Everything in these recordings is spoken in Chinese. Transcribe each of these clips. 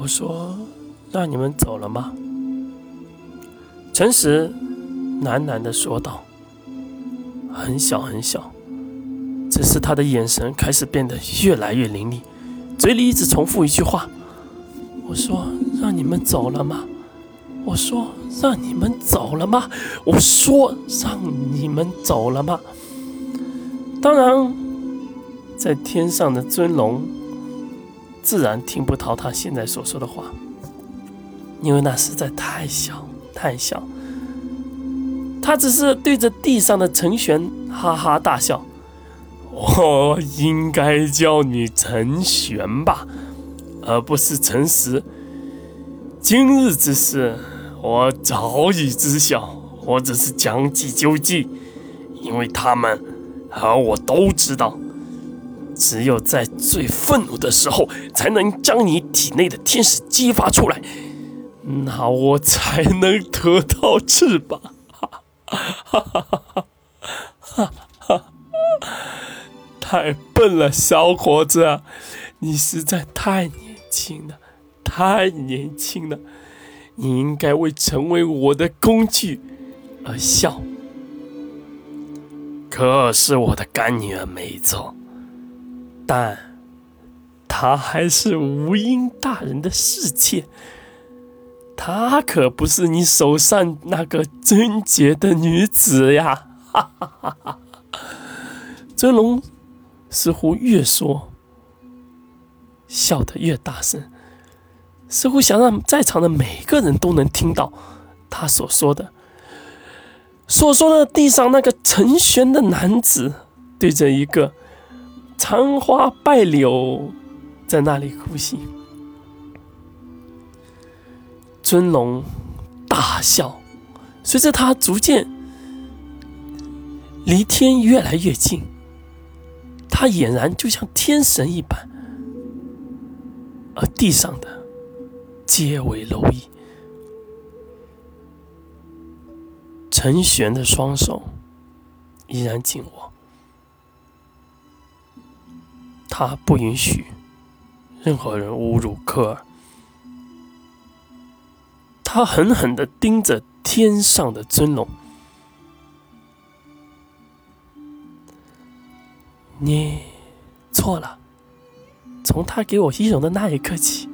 我说：“让你们走了吗？”诚实喃喃的说道：“很小很小。”只是他的眼神开始变得越来越凌厉，嘴里一直重复一句话：“我说让你们走了吗？我说让你们走了吗？我说让你们走了吗？”当然，在天上的尊龙自然听不到他现在所说的话，因为那实在太小太小。他只是对着地上的陈玄哈哈大笑。我应该叫你陈玄吧，而不是陈实。今日之事，我早已知晓，我只是将计就计，因为他们和我都知道，只有在最愤怒的时候，才能将你体内的天使激发出来，那我才能得到翅膀。哈哈哈哈哈哈！太笨了，小伙子，你实在太年轻了，太年轻了。你应该为成为我的工具而笑。可是我的干女儿没错，但她还是吴英大人的侍妾，她可不是你手上那个贞洁的女子呀！哈哈哈哈！尊龙。似乎越说，笑得越大声，似乎想让在场的每个人都能听到他所说的。所说的地上那个陈玄的男子，对着一个残花败柳，在那里呼吸。尊龙大笑，随着他逐渐离天越来越近。他俨然就像天神一般，而地上的皆为蝼蚁。陈玄的双手依然紧握，他不允许任何人侮辱科尔。他狠狠的盯着天上的尊龙。你错了。从他给我易容的那一刻起，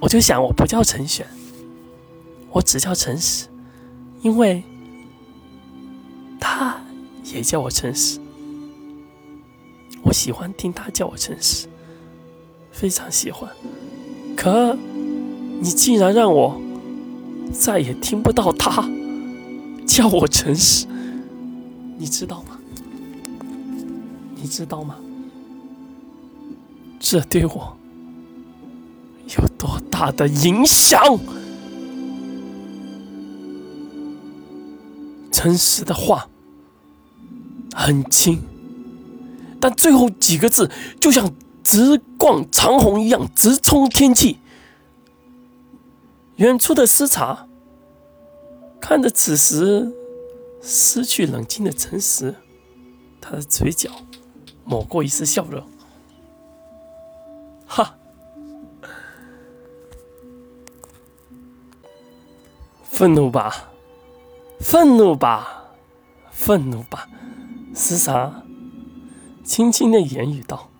我就想我不叫陈玄，我只叫陈实，因为他也叫我陈实。喜欢听他叫我诚实，非常喜欢。可你竟然让我再也听不到他叫我诚实，你知道吗？你知道吗？这对我有多大的影响？诚实的话很轻，但最后几个字就像直贯长虹一样直冲天际。远处的司察看着此时失去冷静的诚实，他的嘴角。抹过一丝笑容，哈！愤怒吧，愤怒吧，愤怒吧！思察轻轻的言语道，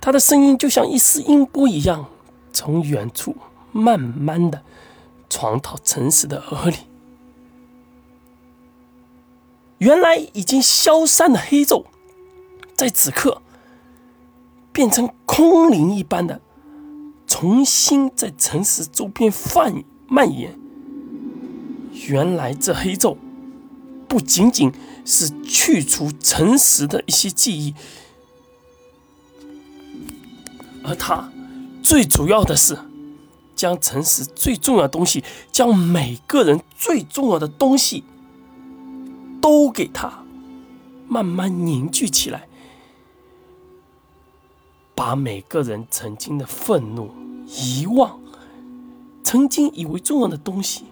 他的声音就像一丝音波一样，从远处慢慢的传到陈实的耳里。原来已经消散的黑昼。在此刻，变成空灵一般的，重新在城市周边泛蔓延。原来这黑昼，不仅仅是去除诚实的一些记忆，而他最主要的是，将诚实最重要的东西，将每个人最重要的东西，都给他慢慢凝聚起来。把每个人曾经的愤怒、遗忘、曾经以为重要的东西，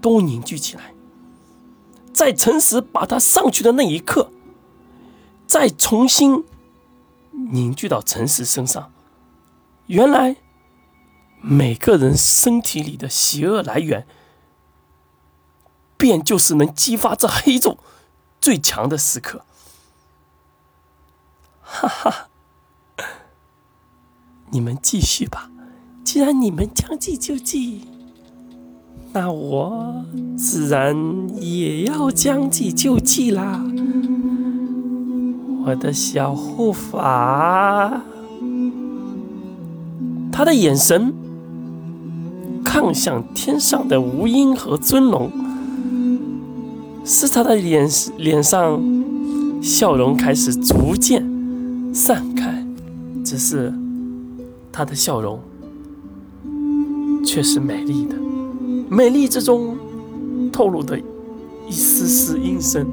都凝聚起来，在诚实把它上去的那一刻，再重新凝聚到诚实身上，原来每个人身体里的邪恶来源，便就是能激发这黑咒最强的时刻。哈哈，你们继续吧。既然你们将计就计，那我自然也要将计就计啦。我的小护法，他的眼神看向天上的无音和尊龙，使他的脸脸上笑容开始逐渐散开，只是他的笑容却是美丽的，美丽之中透露的一丝丝阴森。